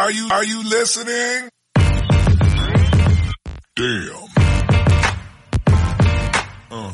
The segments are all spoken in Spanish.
Are you, are you listening? Damn. Uh.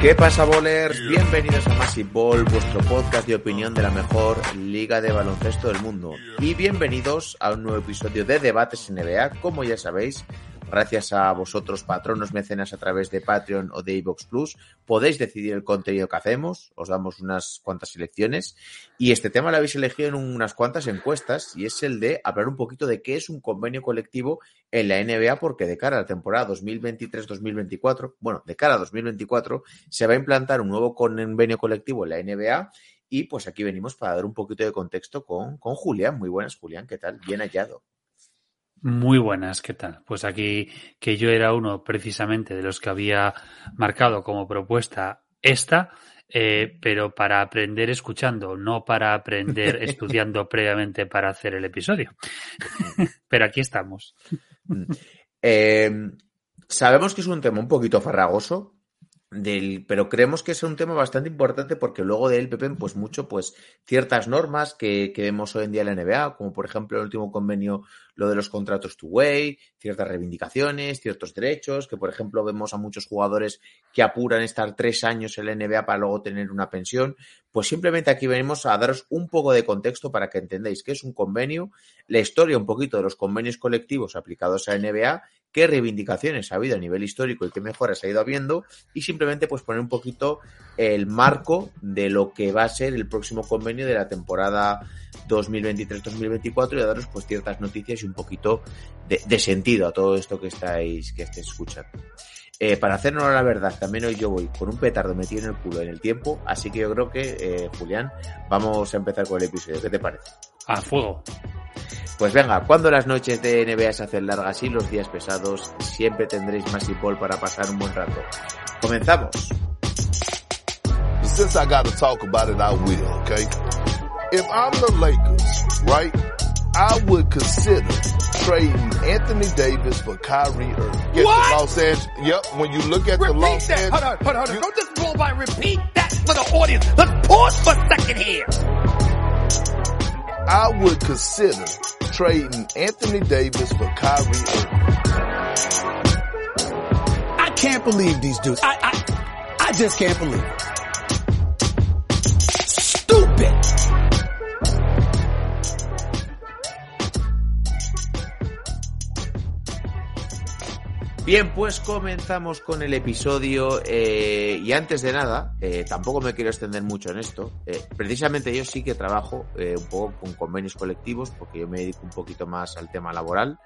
¿Qué pasa, bowlers? Bienvenidos a Massive Ball, vuestro podcast de opinión de la mejor liga de baloncesto del mundo. Y bienvenidos a un nuevo episodio de Debates NBA. Como ya sabéis, gracias a vosotros, patronos mecenas a través de Patreon o de iVox Plus, podéis decidir el contenido que hacemos. Os damos unas cuantas selecciones. Y este tema lo habéis elegido en unas cuantas encuestas y es el de hablar un poquito de qué es un convenio colectivo en la NBA, porque de cara a la temporada 2023-2024, bueno, de cara a 2024, se va a implantar un nuevo convenio colectivo en la NBA. Y pues aquí venimos para dar un poquito de contexto con, con Julián. Muy buenas, Julián, ¿qué tal? Bien hallado. Muy buenas, ¿qué tal? Pues aquí que yo era uno precisamente de los que había marcado como propuesta esta, eh, pero para aprender escuchando, no para aprender estudiando previamente para hacer el episodio. pero aquí estamos. Eh, sabemos que es un tema un poquito farragoso, del, pero creemos que es un tema bastante importante porque luego de él Pepe, pues mucho, pues ciertas normas que, que, vemos hoy en día en la NBA, como por ejemplo el último convenio, lo de los contratos two-way, ciertas reivindicaciones, ciertos derechos, que por ejemplo vemos a muchos jugadores que apuran estar tres años en la NBA para luego tener una pensión, pues simplemente aquí venimos a daros un poco de contexto para que entendáis qué es un convenio, la historia un poquito de los convenios colectivos aplicados a NBA qué reivindicaciones ha habido a nivel histórico y qué mejoras ha ido habiendo y simplemente pues poner un poquito el marco de lo que va a ser el próximo convenio de la temporada 2023-2024 y daros pues ciertas noticias y un poquito de, de sentido a todo esto que estáis que estéis escuchando. Eh, para hacernos la verdad, también hoy yo voy con un petardo metido en el culo en el tiempo, así que yo creo que, eh, Julián, vamos a empezar con el episodio. ¿Qué te parece? A fuego. Pues venga, cuando las noches de NBA se hacen largas y los días pesados, siempre tendréis más Ball para pasar un buen rato. ¡Comenzamos! Since I gotta talk about it, I will, okay? If I'm the Lakers, right, I would consider trading Anthony Davis for Kyrie Irving. Get What? Los Angeles. Yep, when you look at the Repeat Los that. Angeles. Hold on, hold on, hold on. Don't just roll by. Repeat that for the audience. Let's pause for a second here. I would consider trading Anthony Davis for Kyrie Irving. I can't believe these dudes. I, I, I just can't believe it. Bien, pues comenzamos con el episodio eh, y antes de nada, eh, tampoco me quiero extender mucho en esto. Eh, precisamente yo sí que trabajo eh, un poco con convenios colectivos porque yo me dedico un poquito más al tema laboral.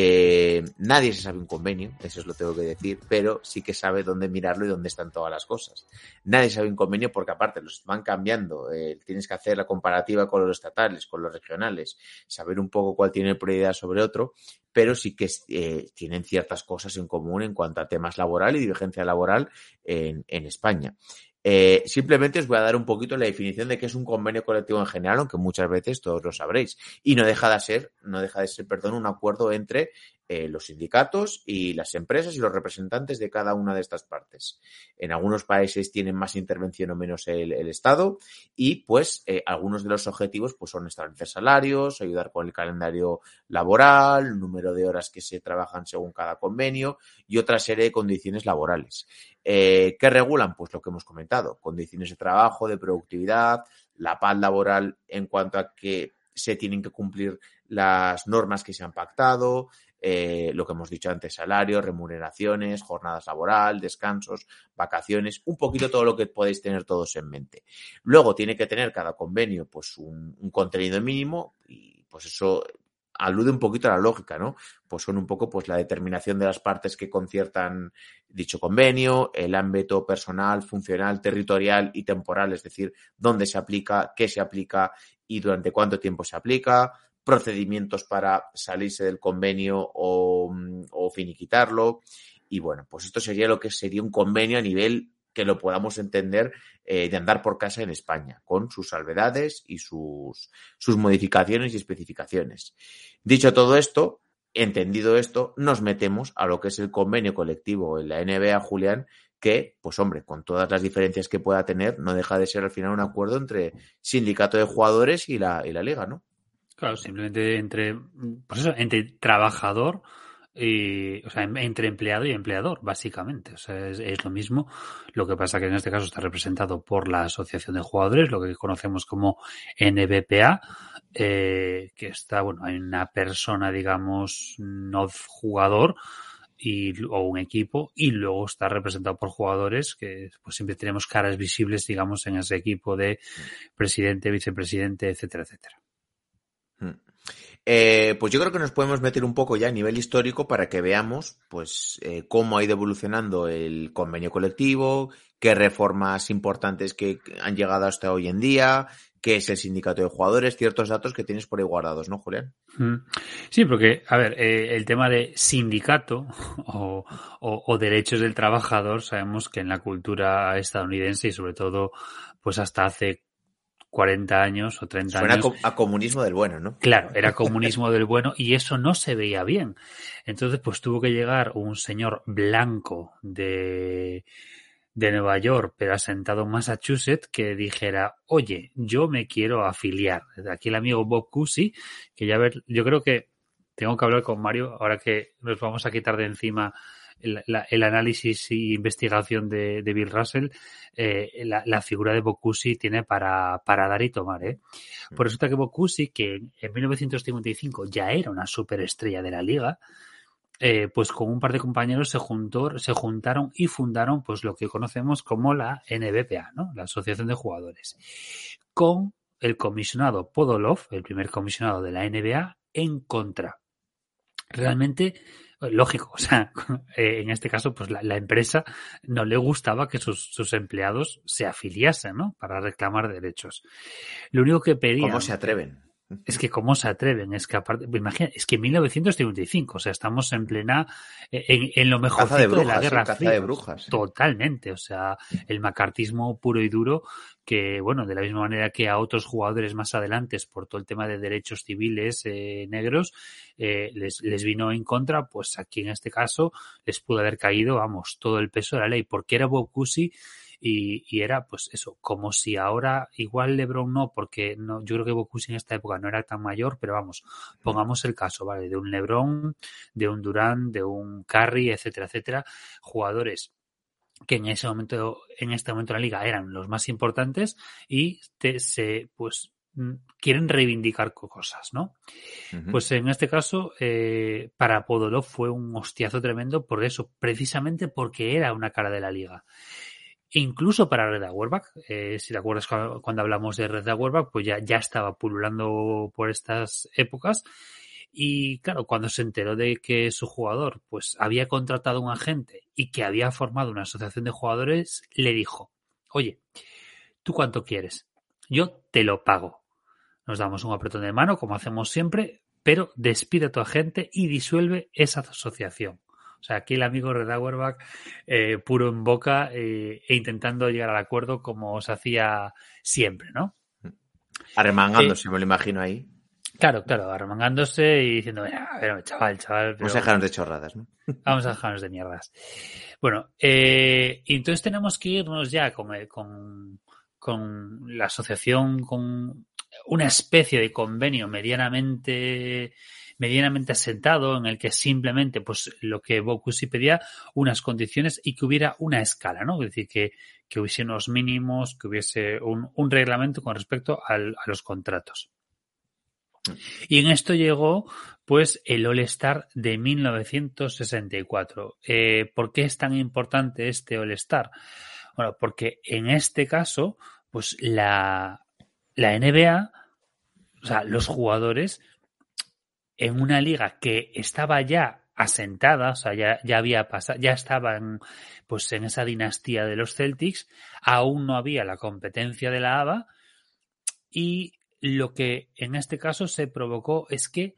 Eh, nadie se sabe un convenio, eso es lo tengo que decir, pero sí que sabe dónde mirarlo y dónde están todas las cosas. Nadie sabe un convenio porque aparte los van cambiando, eh, tienes que hacer la comparativa con los estatales, con los regionales, saber un poco cuál tiene prioridad sobre otro, pero sí que eh, tienen ciertas cosas en común en cuanto a temas laboral y dirigencia laboral en España. Eh, simplemente os voy a dar un poquito la definición de qué es un convenio colectivo en general, aunque muchas veces todos lo sabréis. Y no deja de ser, no deja de ser, perdón, un acuerdo entre eh, los sindicatos y las empresas y los representantes de cada una de estas partes. En algunos países tienen más intervención o menos el, Estado y pues eh, algunos de los objetivos pues son establecer salarios, ayudar con el calendario laboral, número de horas que se trabajan según cada convenio y otra serie de condiciones laborales. Eh, ¿Qué regulan? Pues lo que hemos comentado, condiciones de trabajo, de productividad, la paz laboral en cuanto a que se tienen que cumplir las normas que se han pactado, eh, lo que hemos dicho antes, salarios, remuneraciones, jornadas laboral, descansos, vacaciones, un poquito todo lo que podéis tener todos en mente. Luego tiene que tener cada convenio pues un, un contenido mínimo y pues eso alude un poquito a la lógica, ¿no? Pues son un poco pues la determinación de las partes que conciertan dicho convenio, el ámbito personal, funcional, territorial y temporal, es decir, dónde se aplica, qué se aplica y durante cuánto tiempo se aplica, procedimientos para salirse del convenio o, o finiquitarlo. Y bueno, pues esto sería lo que sería un convenio a nivel que lo podamos entender eh, de andar por casa en España, con sus salvedades y sus, sus modificaciones y especificaciones. Dicho todo esto, entendido esto, nos metemos a lo que es el convenio colectivo en la NBA, Julián, que, pues hombre, con todas las diferencias que pueda tener, no deja de ser al final un acuerdo entre sindicato de jugadores y la, y la liga, ¿no? Claro, simplemente entre, pues eso, entre trabajador y, o sea, entre empleado y empleador, básicamente. O sea, es, lo mismo. Lo que pasa que en este caso está representado por la Asociación de Jugadores, lo que conocemos como NBPA, eh, que está, bueno, hay una persona, digamos, no jugador, y, o un equipo y luego está representado por jugadores que pues siempre tenemos caras visibles digamos en ese equipo de presidente, vicepresidente, etcétera, etcétera. Eh, pues yo creo que nos podemos meter un poco ya a nivel histórico para que veamos pues eh, cómo ha ido evolucionando el convenio colectivo, qué reformas importantes que han llegado hasta hoy en día, qué es el sindicato de jugadores, ciertos datos que tienes por ahí guardados, ¿no, Julián? Sí, porque, a ver, eh, el tema de sindicato o, o, derechos del trabajador, sabemos que en la cultura estadounidense y sobre todo, pues hasta hace 40 años o 30 Suena años. a comunismo del bueno, ¿no? Claro, era comunismo del bueno y eso no se veía bien. Entonces, pues tuvo que llegar un señor blanco de, de Nueva York, pero asentado en Massachusetts, que dijera, oye, yo me quiero afiliar. Aquí el amigo Bob Cousy, que ya ver, yo creo que tengo que hablar con Mario, ahora que nos vamos a quitar de encima el, el análisis y investigación de, de Bill Russell, eh, la, la, figura de Bocusi tiene para, para dar y tomar. ¿eh? Por está que Bocusi, que en 1955 ya era una superestrella de la liga, eh, pues con un par de compañeros se, juntó, se juntaron y fundaron pues lo que conocemos como la NBPA, ¿no? la Asociación de Jugadores, con el comisionado Podolov, el primer comisionado de la NBA, en contra. Realmente, lógico, o sea, eh, en este caso, pues la, la, empresa no le gustaba que sus, sus, empleados se afiliasen, ¿no? Para reclamar derechos. Lo único que pedían... ¿Cómo se atreven? Es que cómo se atreven, es que aparte, imagina, es que en 1955, o sea, estamos en plena, en, en lo mejor de, la Guerra sí, Fría. de brujas. Totalmente, o sea, el macartismo puro y duro que, bueno, de la misma manera que a otros jugadores más adelante, por todo el tema de derechos civiles eh, negros, eh, les, les vino en contra, pues aquí en este caso les pudo haber caído, vamos, todo el peso de la ley, porque era Bob y, y, era pues eso, como si ahora igual LeBron no, porque no, yo creo que Bocusi en esta época no era tan mayor, pero vamos, pongamos el caso, ¿vale? De un LeBron, de un Durán, de un Curry, etcétera, etcétera, jugadores que en ese momento, en este momento de la liga eran los más importantes y te, se, pues, quieren reivindicar cosas, ¿no? Uh -huh. Pues en este caso, eh, para Podolov fue un hostiazo tremendo por eso, precisamente porque era una cara de la liga. Incluso para Red Auerbach, eh, si te acuerdas cuando, hablamos de Red Auerbach, pues ya, ya estaba pululando por estas épocas. Y claro, cuando se enteró de que su jugador pues había contratado un agente y que había formado una asociación de jugadores, le dijo, oye, ¿tú cuánto quieres? Yo te lo pago. Nos damos un apretón de mano, como hacemos siempre, pero despide a tu agente y disuelve esa asociación. O sea, aquí el amigo Red Auerbach eh, puro en boca eh, e intentando llegar al acuerdo como se hacía siempre, ¿no? Arremangándose, eh, me lo imagino ahí. Claro, claro, arremangándose y diciendo, a ver, chaval, chaval. Pero... Vamos a dejarnos de chorradas, ¿no? Vamos a dejarnos de mierdas. Bueno, eh, y entonces tenemos que irnos ya con, con, con la asociación, con una especie de convenio medianamente medianamente asentado en el que simplemente pues lo que Bocusi pedía unas condiciones y que hubiera una escala, ¿no? Es decir, que, que hubiese unos mínimos, que hubiese un, un reglamento con respecto al, a los contratos. Y en esto llegó pues el All-Star de 1964. Eh, ¿Por qué es tan importante este All-Star? Bueno, porque en este caso, pues la, la NBA, o sea, los jugadores en una liga que estaba ya asentada, o sea, ya, ya había pasado, ya estaban pues en esa dinastía de los Celtics, aún no había la competencia de la ABA y lo que en este caso se provocó es que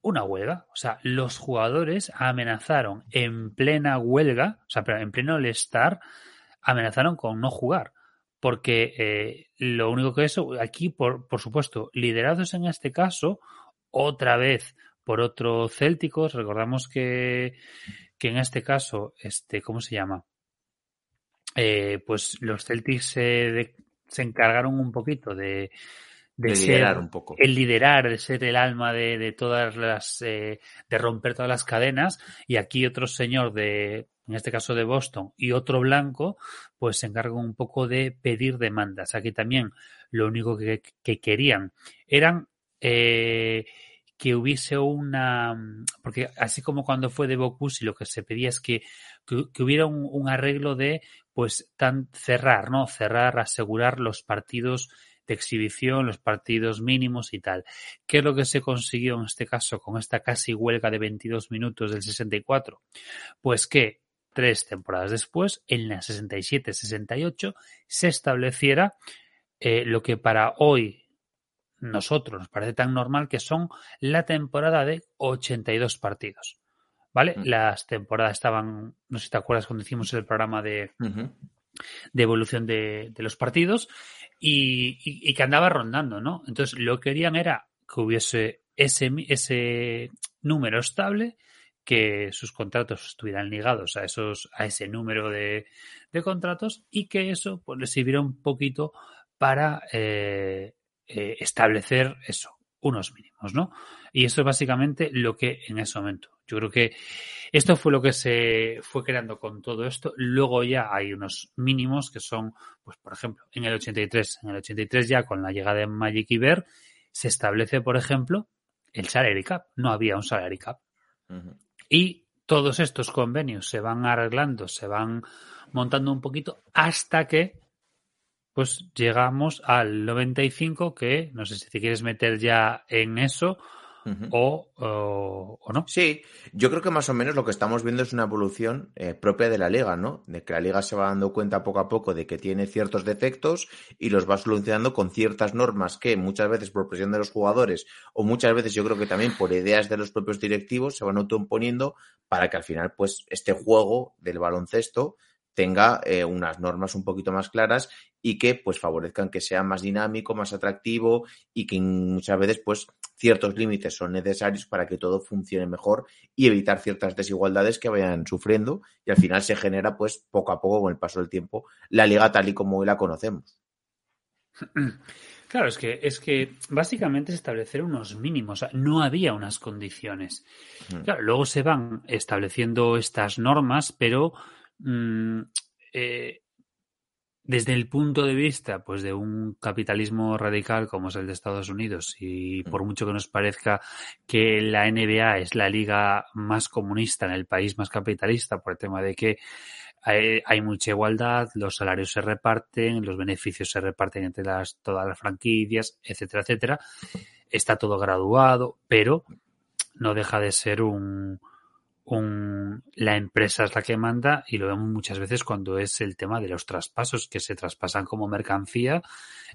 una huelga, o sea, los jugadores amenazaron en plena huelga, o sea, en pleno all-star, amenazaron con no jugar, porque eh, lo único que eso, aquí, por, por supuesto, liderados en este caso, otra vez por otro célticos, recordamos que, que en este caso, este, ¿cómo se llama? Eh, pues los Celtics se, se encargaron un poquito de, de, De ser liderar un poco. el liderar, de ser el alma de, de todas las, eh, de romper todas las cadenas, y aquí otro señor de, en este caso de Boston, y otro blanco, pues se encargan un poco de pedir demandas. Aquí también lo único que, que querían eran eh, que hubiese una, porque así como cuando fue de Bocuse, lo que se pedía es que, que, que hubiera un, un arreglo de, pues, tan cerrar, ¿no? Cerrar, asegurar los partidos de exhibición, los partidos mínimos y tal. ¿Qué es lo que se consiguió en este caso con esta casi huelga de 22 minutos del 64? Pues que tres temporadas después, en la 67-68, se estableciera eh, lo que para hoy nosotros nos parece tan normal que son la temporada de 82 partidos. ¿Vale? Mm. Las temporadas estaban, no sé si te acuerdas cuando hicimos el programa de. De evolución de, los partidos y, que andaba rondando, ¿no? Entonces lo que querían era que hubiese ese, ese número estable, que sus contratos estuvieran ligados a esos, a ese número de, de contratos y que eso pues les sirviera un poquito para eh, eh, establecer eso, unos mínimos, ¿no? Y eso es básicamente lo que en ese momento. Yo creo que esto fue lo que se fue creando con todo esto. Luego ya hay unos mínimos que son, pues por ejemplo, en el 83, en el 83 ya con la llegada de Magic y Bear se establece, por ejemplo, el salary cap. No había un salary cap. Y todos estos convenios se van arreglando, se van montando un poquito hasta que pues llegamos al 95 que no sé si te quieres meter ya en eso O, o, o no. Sí, yo creo que más o menos lo que estamos viendo es una evolución eh, propia de la liga, ¿no? De que la liga se va dando cuenta poco a poco de que tiene ciertos defectos y los va solucionando con ciertas normas que muchas veces por presión de los jugadores o muchas veces yo creo que también por ideas de los propios directivos se van autoimponiendo para que al final pues este juego del baloncesto tenga eh, unas normas un poquito más claras y que pues favorezcan que sea más dinámico, más atractivo y que muchas veces pues ciertos límites son necesarios para que todo funcione mejor y evitar ciertas desigualdades que vayan sufriendo y al final se genera pues poco a poco con el paso del tiempo la liga tal y como hoy la conocemos. Claro, es que, es que básicamente es establecer unos mínimos, o sea, no había unas condiciones. Mm. Claro, luego se van estableciendo estas normas, pero mm, eh, desde el punto de vista pues de un capitalismo radical como es el de Estados Unidos y por mucho que nos parezca que la NBA es la liga más comunista en el país más capitalista por el tema de que hay, hay mucha igualdad, los salarios se reparten, los beneficios se reparten entre las, todas las franquicias, etcétera, etcétera. Está todo graduado, pero no deja de ser un, un, la empresa es la que manda y lo vemos muchas veces cuando es el tema de los traspasos que se traspasan como mercancía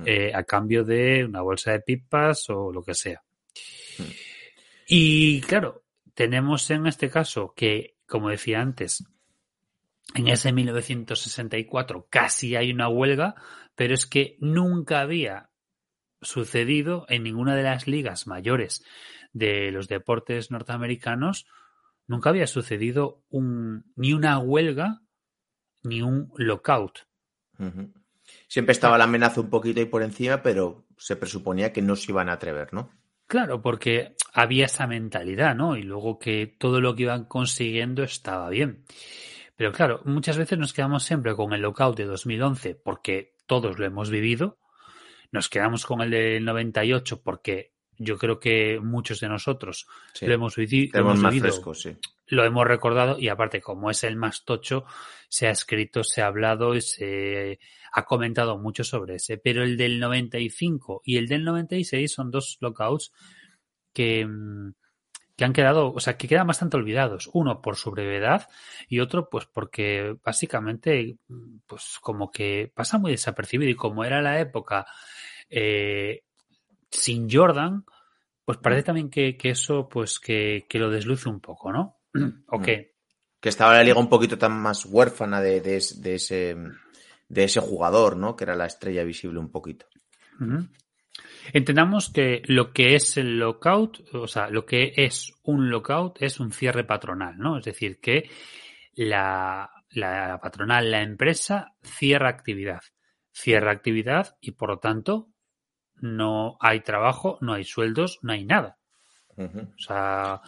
eh, a cambio de una bolsa de pipas o lo que sea. Y claro, tenemos en este caso que, como decía antes, en ese 1964 casi hay una huelga, pero es que nunca había sucedido en ninguna de las ligas mayores de los deportes norteamericanos, nunca había sucedido un, ni una huelga ni un lockout. Siempre estaba la amenaza un poquito ahí por encima, pero se presuponía que no se iban a atrever, ¿no? Claro, porque había esa mentalidad, ¿no? Y luego que todo lo que iban consiguiendo estaba bien. Pero claro, muchas veces nos quedamos siempre con el lockout de 2011 porque todos lo hemos vivido. Nos quedamos con el del 98 porque yo creo que muchos de nosotros Sí. lo hemos, lo vivido, sí. lo hemos recordado y aparte como es el más tocho, se ha escrito, se ha hablado y se ha comentado mucho sobre ese. Pero el del 95 y el del 96 son dos lockouts que, mm, que han quedado, o sea, que quedan bastante olvidados. Uno por su brevedad y otro pues porque básicamente mm, pues como que pasa muy desapercibido y como era la época eh, sin Jordan, pues parece también que, que eso pues que, que lo desluce un poco, ¿no? ¿O qué? Que estaba la liga un poquito tan más huérfana de, de es- de ese, de ese jugador, ¿no? Que era la estrella visible un poquito. Entendamos que lo que es el lockout, o sea, lo que es un lockout es un cierre patronal, ¿no? Es decir, que la, la patronal, la empresa, cierra actividad. Cierra actividad y por lo tanto no hay trabajo, no hay sueldos, no hay nada. O sea.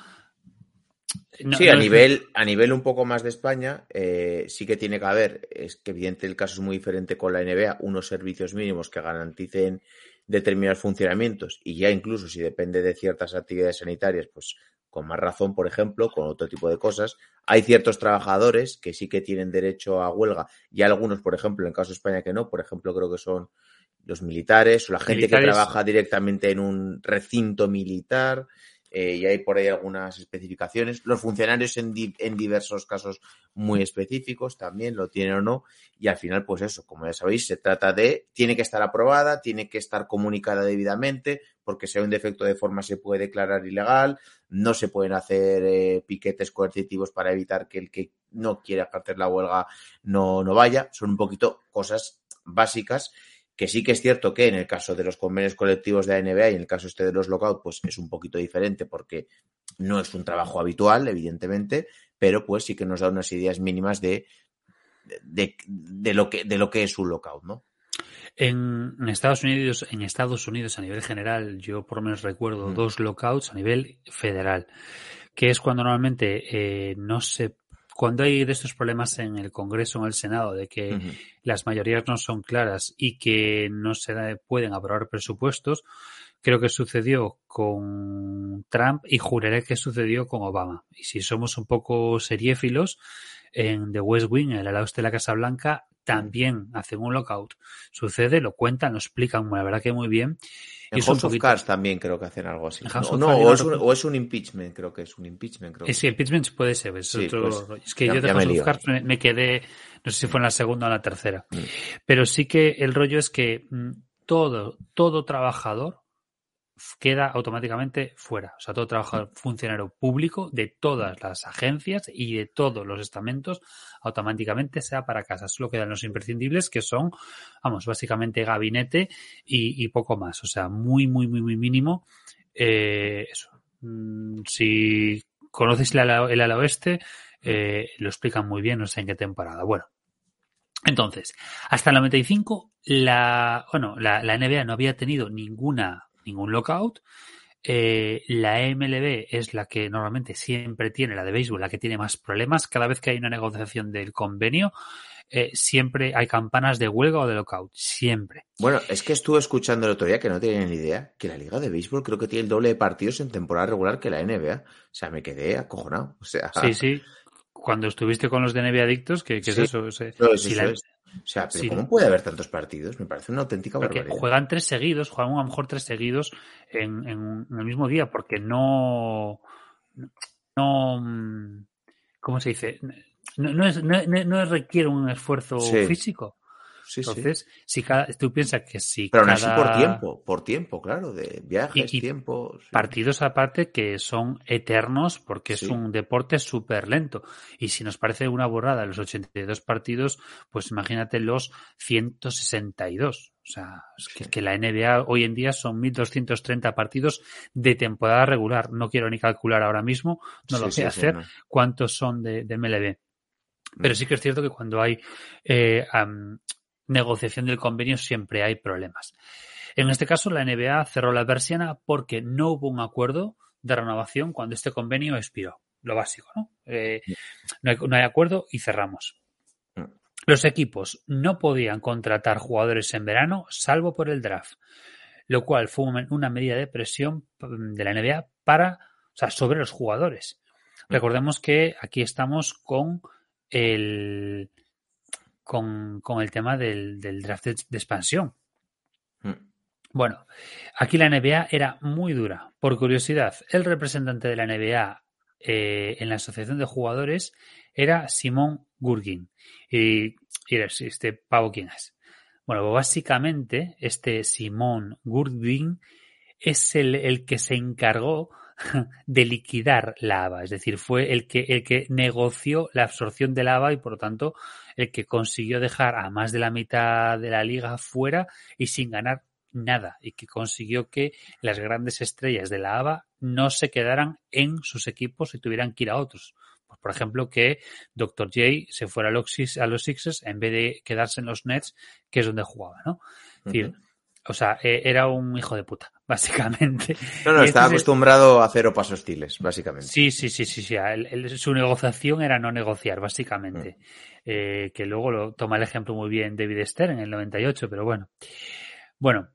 no- sí, a es- nivel, a nivel un poco más de España, eh, sí que tiene que haber, es que evidente el caso es muy diferente con la NBA, unos servicios mínimos que garanticen determinados funcionamientos y ya incluso si depende de ciertas actividades sanitarias, pues con más razón, por ejemplo, con otro tipo de cosas. Hay ciertos trabajadores que sí que tienen derecho a huelga y algunos, por ejemplo, en el caso de España que no, por ejemplo, creo que son los militares o la gente Militares. que trabaja directamente en un recinto militar. eh, y hay por ahí algunas especificaciones. Los funcionarios en, di- en diversos casos muy específicos también lo tienen o no. Y al final, pues eso, como ya sabéis, se trata de, tiene que estar aprobada, tiene que estar comunicada debidamente, porque si hay un defecto de forma se puede declarar ilegal, no se pueden hacer eh, piquetes coercitivos para evitar que el que no quiera hacer la huelga no, no vaya. Son un poquito cosas básicas que sí que es cierto que en el caso de los convenios colectivos de la NBA y en el caso este de los lockout, pues es un poquito diferente porque no es un trabajo habitual, evidentemente, pero pues sí que nos da unas ideas mínimas de, de, de lo, que, de lo que es un lockout, ¿no? En, en Estados Unidos, en Estados Unidos a nivel general, yo por lo menos recuerdo Mm. dos lockouts a nivel federal, que es cuando normalmente eh, no se, cuando hay de estos problemas en el Congreso o en el Senado de que las mayorías no son claras y que no se da- pueden aprobar presupuestos, creo que sucedió con Trump y juraré que sucedió con Obama. Y si somos un poco seriéfilos, en The West Wing, en el ala oeste de la Casa Blanca, también hacen un lockout. Sucede, lo cuentan, lo explican, la verdad que muy bien. En un House of poquito- Cards también creo que hacen algo así. No, no, o, es un, recuerdo. o es un impeachment, creo que es un impeachment. Creo que Sí, el pitchment puede ser. Es, Sí, otro pues, es que ya- yo de House of. Cards me, me quedé, no sé si fue en la segunda o en la tercera. Mm. Pero sí que el rollo es que mm, todo, todo trabajador queda automáticamente fuera. O sea, todo trabajador funcionario público de todas las agencias y de todos los estamentos automáticamente se va para casa. Solo quedan los imprescindibles que son, vamos, básicamente gabinete y, y poco más. O sea, muy, muy, muy, muy mínimo. Eh, eso. Mm, Si conocéis el ala, el ala oeste, eh, lo explican muy bien, no sé en qué temporada. Bueno, entonces, hasta el 95, la, bueno, la, la NBA no había tenido ninguna, ningún lockout. Eh, la MLB es la que normalmente siempre tiene, la de béisbol, la que tiene más problemas. Cada vez que hay una negociación del convenio, eh, siempre hay campanas de huelga o de lockout. Siempre. Bueno, es que estuve escuchando el otro día que no tenía ni idea que la Liga de Béisbol creo que tiene el doble de partidos en temporada regular que la NBA. O sea, me quedé acojonado. O sea, Sí, sí. Cuando estuviste con los de NBA Adictos, que, que Sí, es eso. es, si eso la- es. O sea, pero ¿cómo puede haber tantos partidos? Me parece una auténtica Porque barbaridad. juegan tres seguidos, juegan a lo mejor tres seguidos en, en- en el mismo día, porque no. No. mm, ¿Cómo se dice? No, no es- no- no- no requiere un esfuerzo Sí. físico. Sí, sí. Entonces, si cada, tú piensas que si Pero aún así cada por tiempo, por tiempo, claro, de viajes, Y- y tiempo. sí. partidos aparte que son eternos porque es un deporte súper lento. Y si nos parece una borrada los 82 partidos, pues imagínate los 162. O sea, es que, la NBA hoy en día son 1.230 partidos de temporada regular. No quiero ni calcular ahora mismo, no lo sé hacer, no. cuántos son de, de MLB. Pero Mm. sí que es cierto que cuando hay eh, negociación del convenio siempre hay problemas. En este caso, la NBA cerró la persiana porque no hubo un acuerdo de renovación cuando este convenio expiró. Lo básico, ¿no? Eh, no, hay, no hay acuerdo y cerramos. Mm. Los equipos no podían contratar jugadores en verano salvo por el draft, lo cual fue una- medida de presión mm, de la NBA para, o sea, sobre los jugadores. Recordemos que aquí estamos con el con, con el tema del, del draft de, de expansión. Mm. Bueno, aquí la NBA era muy dura. Por curiosidad, el representante de la NBA eh, en la asociación de jugadores era Simón Gurgin. Y, y este pavo quién es. Bueno, básicamente este Simón Gurgin es el, el que se encargó de liquidar la ABA, es decir, fue el que, el que negoció la absorción de la ABA y por lo tanto el que consiguió dejar a más de la mitad de la liga fuera y sin ganar nada y que consiguió que las grandes estrellas de la ABA no se quedaran en sus equipos y tuvieran que ir a otros. Pues, por ejemplo, que Dr. J se fuera a los, a los Sixers en vez de quedarse en los Nets, que es donde jugaba, ¿no? Es decir. O sea, eh, era un hijo de puta, básicamente. No, no, estaba es- acostumbrado a cero pasos hostiles, básicamente. Sí, sí, sí, sí, sí. El- el- su negociación era no negociar, básicamente. Eh, que luego lo toma el ejemplo muy bien David Stern en el 98, pero bueno. Bueno,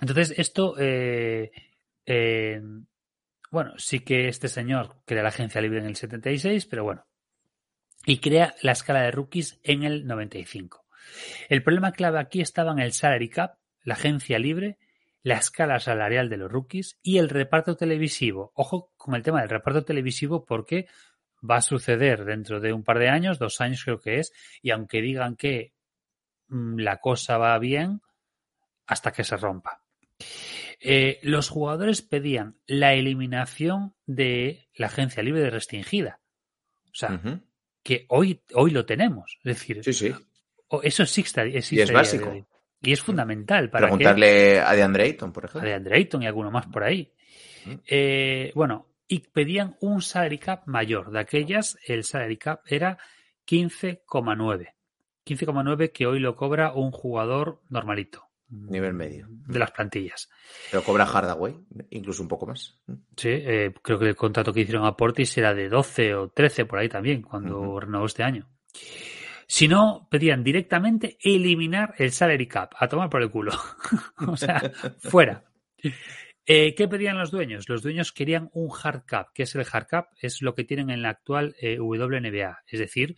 entonces esto, eh, eh, bueno, sí que este señor crea la agencia libre en el 76, pero bueno. Y crea la escala de rookies en el 95. El problema clave aquí estaba en el salary cap, la agencia libre, la escala salarial de los rookies y el reparto televisivo. Ojo con el tema del reparto televisivo porque va a suceder dentro de un par de años, dos años creo que es, y aunque digan que mm, la cosa va bien, hasta que se rompa. Eh, los jugadores pedían la eliminación de la agencia libre de restringida. O sea, que hoy, hoy lo tenemos. Es decir, Sí, sí. o- eso existe, existe Y es básico. Y es fundamental para que Preguntarle a DeAndre Ayton, por a ejemplo. de Andre Ayton y alguno más por ahí. Mm. Eh, bueno, y pedían un salary cap mayor. De aquellas, el salary cap era 15,9. 15,9 que hoy lo cobra un jugador normalito. Nivel medio. De las plantillas. Pero cobra Hardaway, incluso un poco más. Sí, eh, creo que el contrato que hicieron a Portis era de 12 o 13 por ahí también, cuando renovó este año. Si no, pedían directamente eliminar el salary cap, a tomar por el culo. o sea, fuera. Eh, ¿Qué pedían los dueños? Los dueños querían un hard cap. ¿Qué es el hard cap? Es lo que tienen en la actual eh, WNBA. Es decir,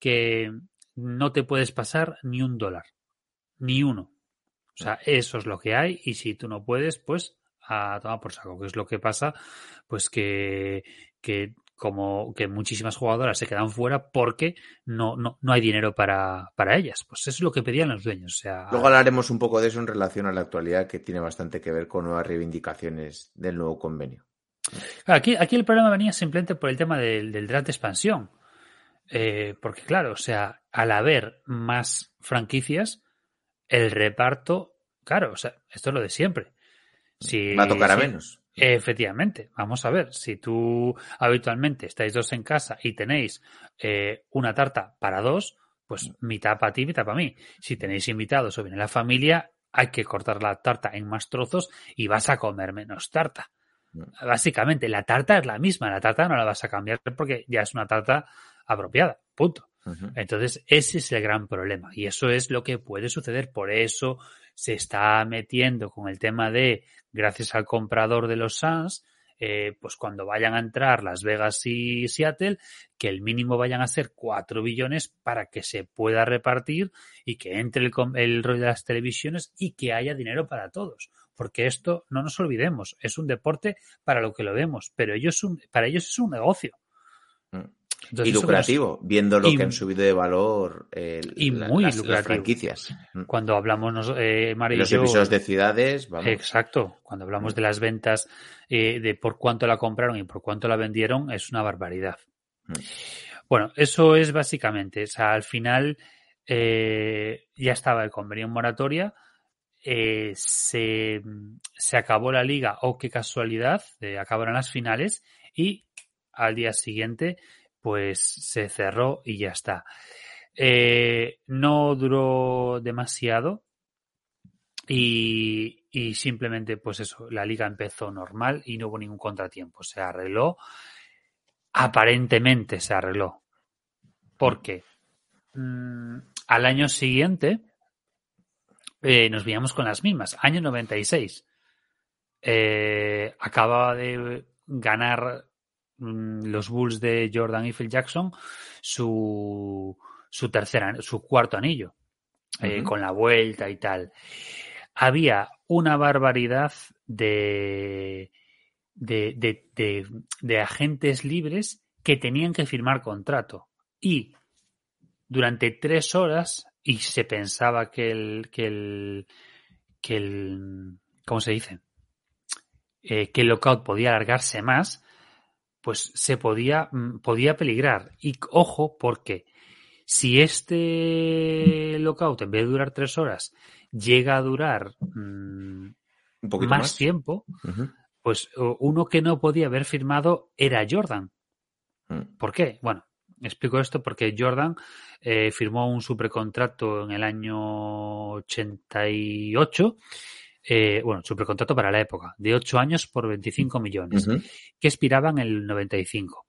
que no te puedes pasar ni un dólar. Ni uno. O sea, eso es lo que hay y si tú no puedes, pues a tomar por saco. Que es lo que pasa, pues que, que como que muchísimas jugadoras se quedan fuera porque no, no, no hay dinero para, para ellas. Pues eso es lo que pedían los dueños. O sea, Luego hablaremos un poco de eso en relación a la actualidad, que tiene bastante que ver con nuevas reivindicaciones del nuevo convenio. Aquí, aquí el problema venía simplemente por el tema del, del draft de expansión. Eh, porque claro, o sea, al haber más franquicias, el reparto, claro, o sea, esto es lo de siempre. Si, Va a tocar a si- menos. Efectivamente, vamos a ver, si tú habitualmente estáis dos en casa y tenéis eh, una tarta para dos, pues mitad para ti, mitad para mí. Si tenéis invitados o viene la familia, hay que cortar la tarta en más trozos y vas a comer menos tarta. Básicamente, la tarta es la misma, la tarta no la vas a cambiar porque ya es una tarta apropiada, punto. Entonces, ese es el gran problema y eso es lo que puede suceder. Por eso se está metiendo con el tema de, gracias al comprador de los Suns, eh, pues cuando vayan a entrar Las Vegas y Seattle, que el mínimo vayan a ser 4 billones para que se pueda repartir y que entre el, el rollo de las televisiones y que haya dinero para todos. Porque esto, no nos olvidemos, es un deporte para lo que lo vemos, pero ellos un- para ellos es un negocio. Mm. Entonces, y lucrativo, viendo lo y- que han subido de valor eh, y la- muy las, franquicias. Mm. cuando hablamos eh, y Los yo- episodios de ciudades, vamos. Exacto. Cuando hablamos de las ventas, eh, de por cuánto la compraron y por cuánto la vendieron, es una barbaridad. Mm. Bueno, eso es básicamente. O sea, al final eh, ya estaba el convenio en moratoria. eh, se, se acabó la liga, o qué casualidad, eh, acabaron las finales y al día siguiente pues se cerró y ya está. Eh, no duró demasiado y, y simplemente pues eso, la liga empezó normal y no hubo ningún contratiempo. Se arregló, aparentemente se arregló. Porque mm, al año siguiente eh, nos veíamos con las mismas. Año 96. Eh, acababa de ganar los Bulls de Jordan y Phil Jackson su, su tercer, an- su cuarto anillo. eh, con la vuelta y tal. Había una barbaridad de, de, de, de, de agentes libres que tenían que firmar contrato. Y durante tres horas, y se pensaba que el, que el, que el, ¿cómo se dice? Eh, que el lockout podía alargarse más, pues se podía, mm, podía peligrar. Y ojo, porque si este lockout, en vez de durar tres horas, llega a durar mm, Un poquito más, más. tiempo, pues uno que no podía haber firmado era Jordan. Mm. ¿Por qué? Bueno, explico esto porque Jordan eh, firmó un supercontrato en el año 88 eh, bueno, su precontrato para la época, de 8 años por 25 millones, que expiraban en el 95.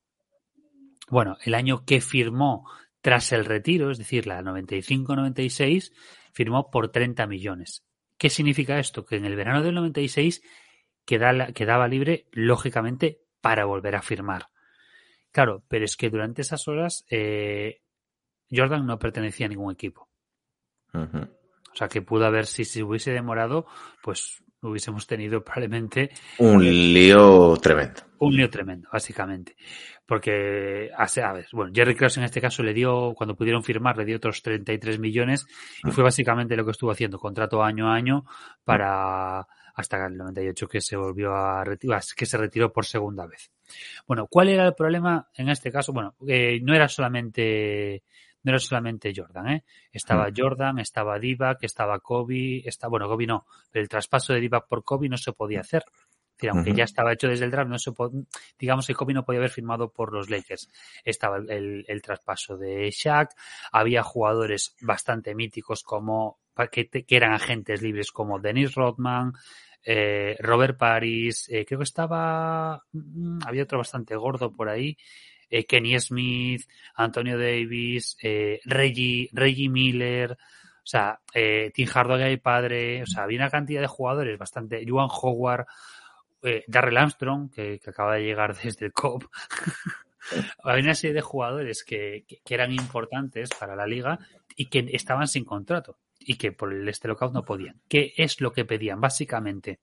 Bueno, el año que firmó tras el retiro, es decir, la 95-96, firmó por 30 millones. ¿Qué significa esto? Que en el verano del 96 quedaba libre, lógicamente, para volver a firmar. Claro, pero es que durante esas horas eh, Jordan no pertenecía a ningún equipo. O sea, que pudo haber, si se hubiese demorado, pues hubiésemos tenido probablemente... Un lío tremendo. Un lío tremendo, básicamente. Porque, a ver, bueno, Jerry Krause en este caso le dio, cuando pudieron firmar, le dio otros 33 millones y fue básicamente lo que estuvo haciendo, contrato año a año para hasta el 98 que se volvió a retirar, que se retiró por segunda vez. Bueno, ¿cuál era el problema en este caso? Bueno, eh, no era solamente no era solamente Jordan, ¿eh? Estaba mm. Jordan, estaba Divac, estaba Kobe, estaba, bueno, Kobe no, pero el traspaso de Divac por Kobe no se podía hacer. Es decir, aunque ya estaba hecho desde el draft, no se digamos que Kobe no podía haber firmado por los Lakers. Estaba el, el, traspaso de Shaq, había jugadores bastante míticos como que, que eran agentes libres como Dennis Rodman, eh, Robert Paris, eh, creo que estaba, mm, había otro bastante gordo por ahí, eh, Kenny Smith, Antonio Davis, eh, Reggie, Reggie Miller, o sea, eh, Tim Hardaway padre, o sea, había una cantidad de jugadores bastante, Juan Howard, Darrell Armstrong, que, acaba de llegar desde el COP. había una serie de jugadores que, que, eran importantes para la liga y que estaban sin contrato y que por el este lockout no podían. ¿Qué es lo que pedían? Básicamente,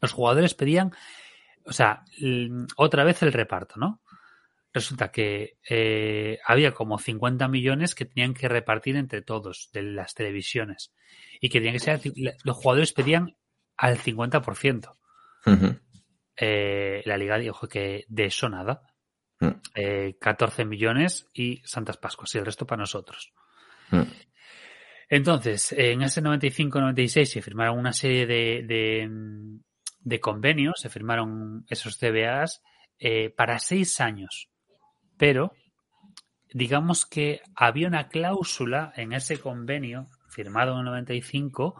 los jugadores pedían, o sea, otra vez el reparto, ¿no? Resulta que eh, había como 50 millones que tenían que repartir entre todos de las televisiones y que tenían que ser los jugadores pedían al 50%. eh, la liga dijo que de eso nada. 14 mm. eh, millones y Santas Pascuas y el resto para nosotros. Mm. Entonces, en ese 95-96 se firmaron una serie de, de, de, convenios, se firmaron esos CBAs para seis años pero digamos que había una cláusula en ese convenio firmado en el 95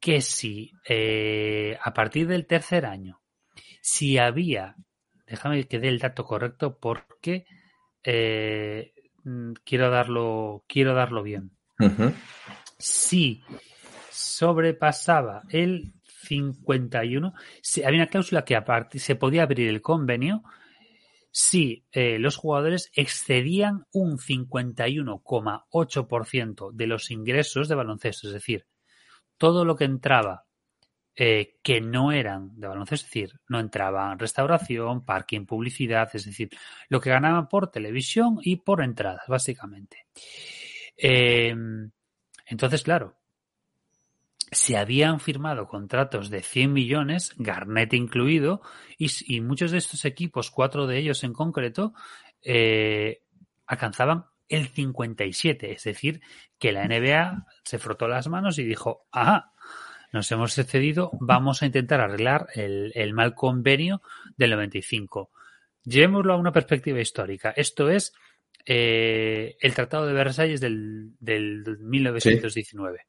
que si eh, a partir del tercer año, si había, déjame que dé el dato correcto porque eh, quiero darlo, quiero darlo bien. Si sobrepasaba el 51, si, había una cláusula que aparte se podía abrir el convenio si eh, los jugadores excedían un 51,8% de los ingresos de baloncesto, es decir, todo lo que entraba eh, que no eran de baloncesto, es decir, no entraban restauración, parking, publicidad, es decir, lo que ganaban por televisión y por entradas, básicamente. Em, entonces, claro, se habían firmado contratos de 100 millones, Garnett incluido, y, muchos de estos equipos, cuatro de ellos en concreto, eh, alcanzaban el 57. Es decir, que la NBA se frotó las manos y dijo, ajá, nos hemos excedido, vamos a intentar arreglar el, mal convenio del 95. Llevémoslo a una perspectiva histórica. Esto es eh, el Tratado de Versalles del, 1919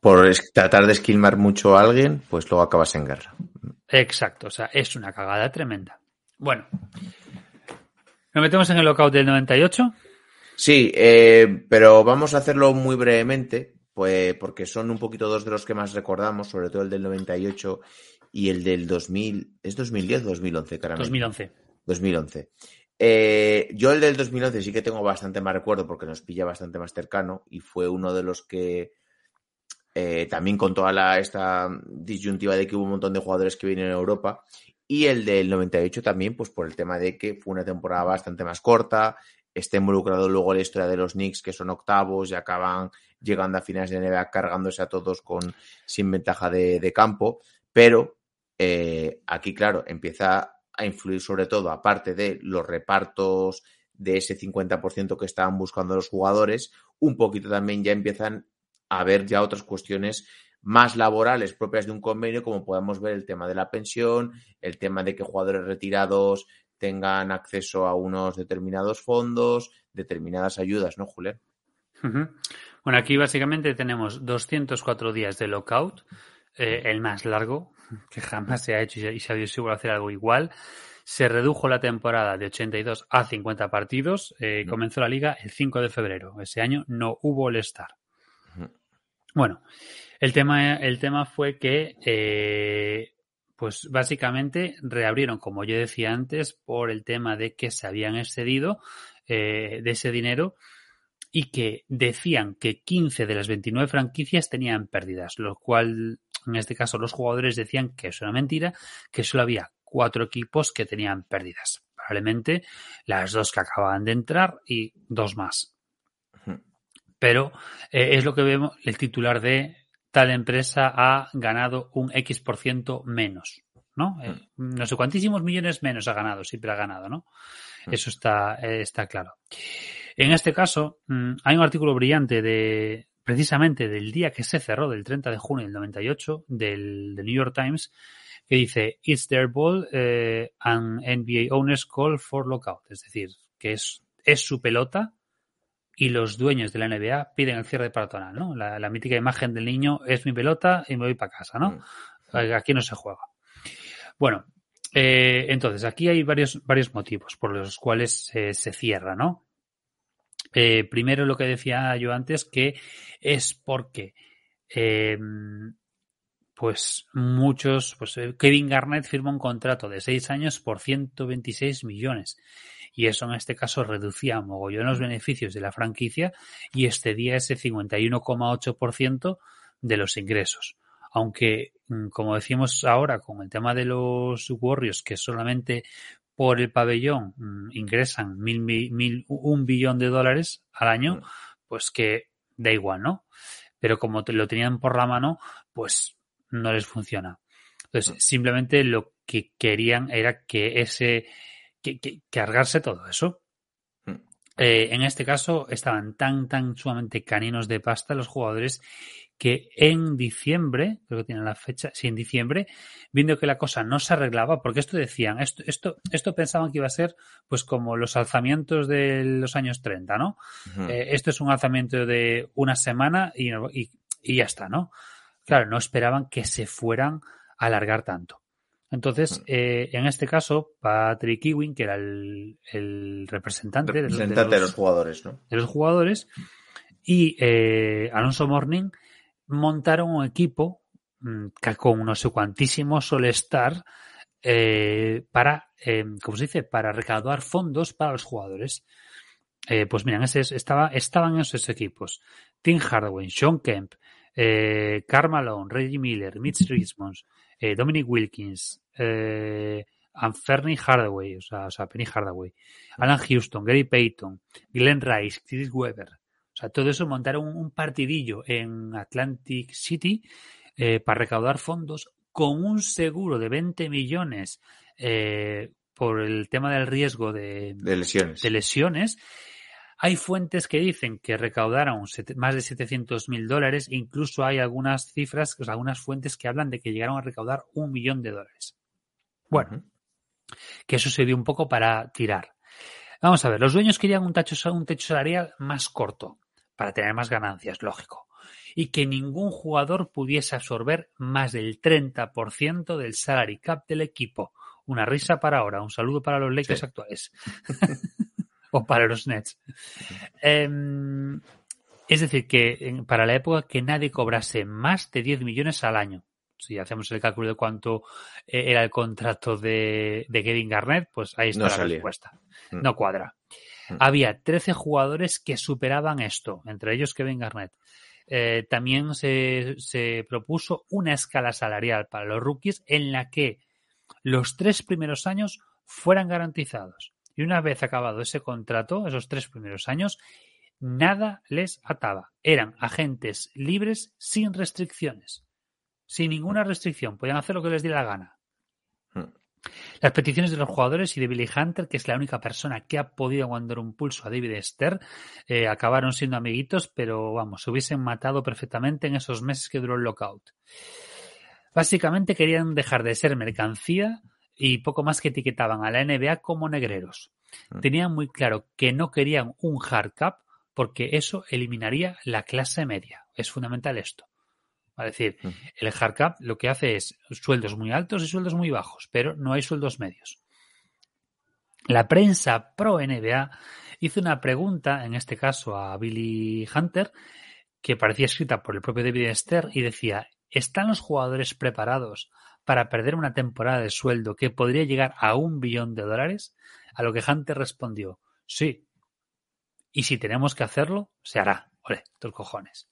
por tratar de esquilmar mucho a alguien, pues luego acabas en guerra. Exacto, o sea, es una cagada tremenda. Bueno, ¿nos metemos en el lockout del 98? Sí, eh, pero vamos a hacerlo muy brevemente, pues porque son un poquito dos de los que más recordamos, sobre todo el del 98 y el del 2000. ¿Es 2010 o 2011, caramba? 2011. 2011. Eh, yo el del 2011 sí que tengo bastante más recuerdo porque nos pilla bastante más cercano y fue uno de los que eh, también con toda la, esta disyuntiva de que hubo un montón de jugadores que vienen a Europa. Y el del 98 también, pues por el tema de que fue una temporada bastante más corta, está involucrado luego la historia de los Knicks, que son octavos y acaban llegando a finales de NBA cargándose a todos con sin ventaja de, campo. Pero eh, aquí, claro, empieza a influir sobre todo, aparte de los repartos de ese 50% que estaban buscando los jugadores, un poquito también ya empiezan a ver ya otras cuestiones más laborales propias de un convenio, como podemos ver el tema de la pensión, el tema de que jugadores retirados tengan acceso a unos determinados fondos, determinadas ayudas, ¿no, Julián? Bueno, aquí básicamente tenemos 204 días de lockout, eh, el más largo que jamás se ha hecho y se ha a hacer algo igual. Se redujo la temporada de 82 a 50 partidos. Eh, comenzó la liga el 5 de febrero. Ese año no hubo el star Bueno, el tema, el tema fue que, eh, pues básicamente reabrieron, como yo decía antes, por el tema de que se habían excedido de ese dinero y que decían que 15 de las 29 franquicias tenían pérdidas, lo cual en este caso los jugadores decían que eso era mentira, que solo había cuatro equipos que tenían pérdidas. Probablemente las dos que acababan de entrar y dos más. Pero eh, es lo que vemos, el titular de tal empresa ha ganado un X por ciento menos. ¿no? Eh, no sé cuántísimos millones menos ha ganado, siempre ha ganado, ¿no? Eso está, eh, está claro. En este caso, mm, hay un artículo brillante de precisamente del día que se cerró, del 30 de junio del 98, del, New York Times, que dice It's their ball eh, and NBA owners call for lockout. Es decir, que es, es su pelota y los dueños de la NBA piden el cierre de paratona, ¿no? La, mítica imagen del niño es mi pelota y me voy para casa, ¿no? Mm. Aquí no se juega. Bueno, eh, entonces aquí hay varios, varios motivos por los cuales se cierra, ¿no? Eh, primero lo que decía yo antes, que es porque em, pues muchos, pues eh, Kevin Garnett firmó un contrato de seis años por 126 millones. Y eso en este caso reducía mogollón los beneficios de la franquicia y excedía ese 51,8% de los ingresos. Aunque, mm, como decimos ahora con el tema de los Warriors, que solamente por el pabellón mm, ingresan mil, mil, un billón de dólares al año, pues que da igual, ¿no? Pero como lo tenían por la mano, pues no les funciona. Entonces, simplemente lo que querían era que ese, que, cargarse todo eso. Eh, en este caso estaban tan, tan sumamente caninos de pasta los jugadores que en diciembre, creo que tienen la fecha, sí, en diciembre, viendo que la cosa no se arreglaba, porque esto decían, esto, esto, esto pensaban que iba a ser pues como los alzamientos de los años 30, ¿no? Eh, esto es un alzamiento de una semana y, y, ya está, ¿no? Claro, no esperaban que se fueran a alargar tanto. Entonces, eh, en este caso, Patrick Ewing, que era el, representante, de, los, jugadores, ¿no? De los jugadores, y eh, Alonso Morning montaron un equipo mm, con no sé cuantísimos Solestar eh, para, eh, ¿cómo se dice? Para recaudar fondos para los jugadores. Eh, pues miren, ese, estaba, estaban esos equipos. Tim Hardaway, Sean Kemp, eh, Carmelo, Reggie Miller, Mitch Richmond, eh, Dominic Wilkins, eh, Fernie Hardaway, o sea, o sea, Penny Hardaway, Alan Houston, Gary Payton, Glenn Rice, Chris Weber, sea, todo eso montaron un partidillo en Atlantic City eh, para recaudar fondos con un seguro de 20 millones eh, por el tema del riesgo de, lesiones. de lesiones. Hay fuentes que dicen que recaudaron más de 700 mil dólares, incluso hay algunas cifras, o sea, algunas fuentes que hablan de que llegaron a recaudar un millón de dólares. Bueno, que eso se dio un poco para tirar. Vamos a ver, los dueños querían un techo, un techo salarial más corto para tener más ganancias, lógico. Y que ningún jugador pudiese absorber más del 30% del salary cap del equipo. Una risa para ahora, un saludo para los Lakers actuales. o para los Nets. Em, es decir, que para la época que nadie cobrase más de 10 millones al año. Si hacemos el cálculo de cuánto eh, era el contrato de, Kevin Garnett, pues ahí está la respuesta. Mm. No cuadra. Mm. Había 13 jugadores que superaban esto, entre ellos Kevin Garnett. Eh, también se, se, propuso una escala salarial para los rookies en la que los tres primeros años fueran garantizados. Y una vez acabado ese contrato, esos tres primeros años, nada les ataba. Eran agentes libres sin restricciones. Sin ninguna restricción. Podían hacer lo que les diera la gana. Las peticiones de los jugadores y de Billy Hunter, que es la única persona que ha podido aguantar un pulso a David Esther, eh, acabaron siendo amiguitos, pero vamos, se hubiesen matado perfectamente en esos meses que duró el lockout. Básicamente querían dejar de ser mercancía y poco más que etiquetaban a la NBA como negreros. Mm. Tenían muy claro que no querían un hard cap porque eso eliminaría la clase media. Es fundamental esto. Es decir, Mm. el hard cap lo que hace es sueldos muy altos y sueldos muy bajos, pero no hay sueldos medios. La prensa pro NBA hizo una pregunta, en este caso a Billy Hunter, que parecía escrita por el propio David Stern y decía, ¿están los jugadores preparados para perder una temporada de sueldo que podría llegar a un billón de dólares? A lo que Hunter respondió, sí. Y si tenemos que hacerlo, se hará. Ole, tus cojones.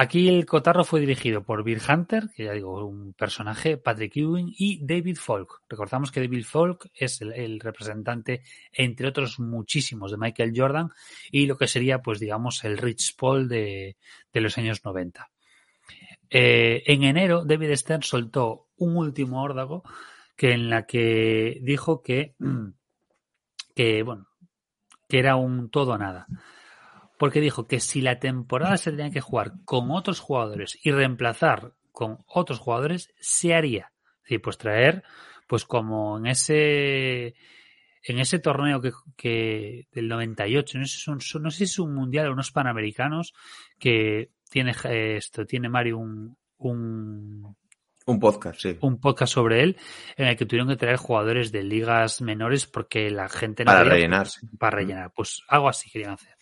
Aquí el cotarro fue dirigido por Bill Hunter, que ya digo, un personaje, Patrick Ewing y David Falk. Recordamos que David Falk es el, representante, entre otros muchísimos, de Michael Jordan y lo que sería, pues digamos, el Rich Paul de, de los años 90. Eh, en enero, David Stern soltó un último órdago que en la que dijo que, que bueno, que era un todo o nada porque dijo que si la temporada se tenía que jugar con otros jugadores y reemplazar con otros jugadores, se haría. Decir, pues traer, pues como en ese en ese torneo que, que del 98, no sé, si son, no sé si es un mundial o unos panamericanos, que tiene esto, tiene Mario un, un un podcast, sí. Un podcast sobre él, en el que tuvieron que traer jugadores de ligas menores porque la gente no. Para rellenar. Para rellenar. Pues algo así querían hacer.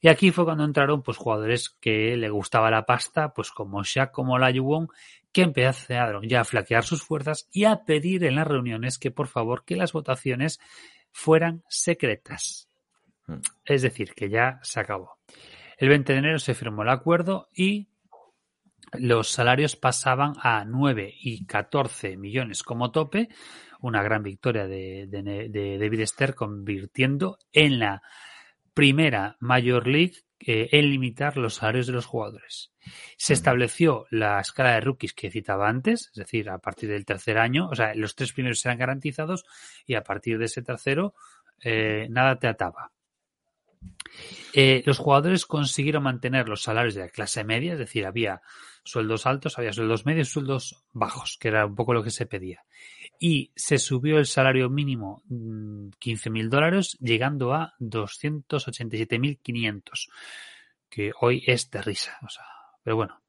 Y aquí fue cuando entraron pues jugadores que le gustaba la pasta, pues como Shaq, como Layuwon, que empezaron ya a flaquear sus fuerzas y a pedir en las reuniones que por favor que las votaciones fueran secretas. Mm. Es decir, que ya se acabó. El 20 de enero se firmó el acuerdo y los salarios pasaban a 9 y 14 millones como tope, una gran victoria de, de, de David Stern convirtiendo en la primera Major League eh, en limitar los salarios de los jugadores. Se estableció la escala de rookies que citaba antes, es decir, a partir del tercer año, o sea, los tres primeros serán garantizados y a partir de ese tercero eh, nada te ataba. Eh, los jugadores consiguieron mantener los salarios de la clase media, es decir, había sueldos altos, había sueldos medios, sueldos bajos, que era un poco lo que se pedía. Y se subió el salario mínimo 15 mil dólares, llegando a 287.500, que hoy es de risa, o sea, pero bueno.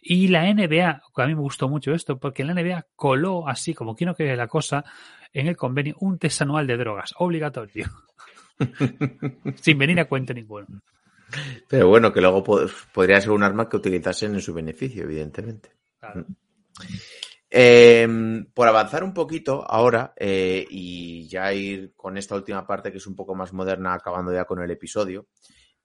Y la NBA, a mí me gustó mucho esto, porque la NBA coló así, como quien no quiere la cosa, en el convenio un test anual de drogas, obligatorio. Sin venir a cuento ninguno. Pero bueno, que luego pod podría ser un arma que utilizasen en su beneficio, evidentemente. Claro. Eh, por avanzar un poquito ahora eh, y ya ir con esta última parte que es un poco más moderna, acabando ya con el episodio.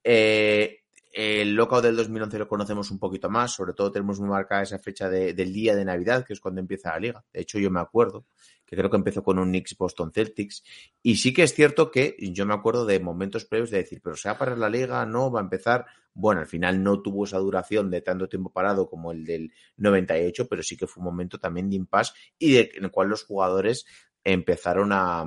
Eh, el lockout del 2011 lo conocemos un poquito más, sobre todo tenemos muy marcada esa fecha de, del día de Navidad, que es cuando empieza la liga. De hecho, yo me acuerdo que creo que empezó con un Knicks Boston Celtics. Y sí que es cierto que yo me acuerdo de momentos previos de decir, pero se va a parar la liga, no, va a empezar. Bueno, al final no tuvo esa duración de tanto tiempo parado como el del 98, pero sí que fue un momento también de impasse y en el cual los jugadores empezaron a,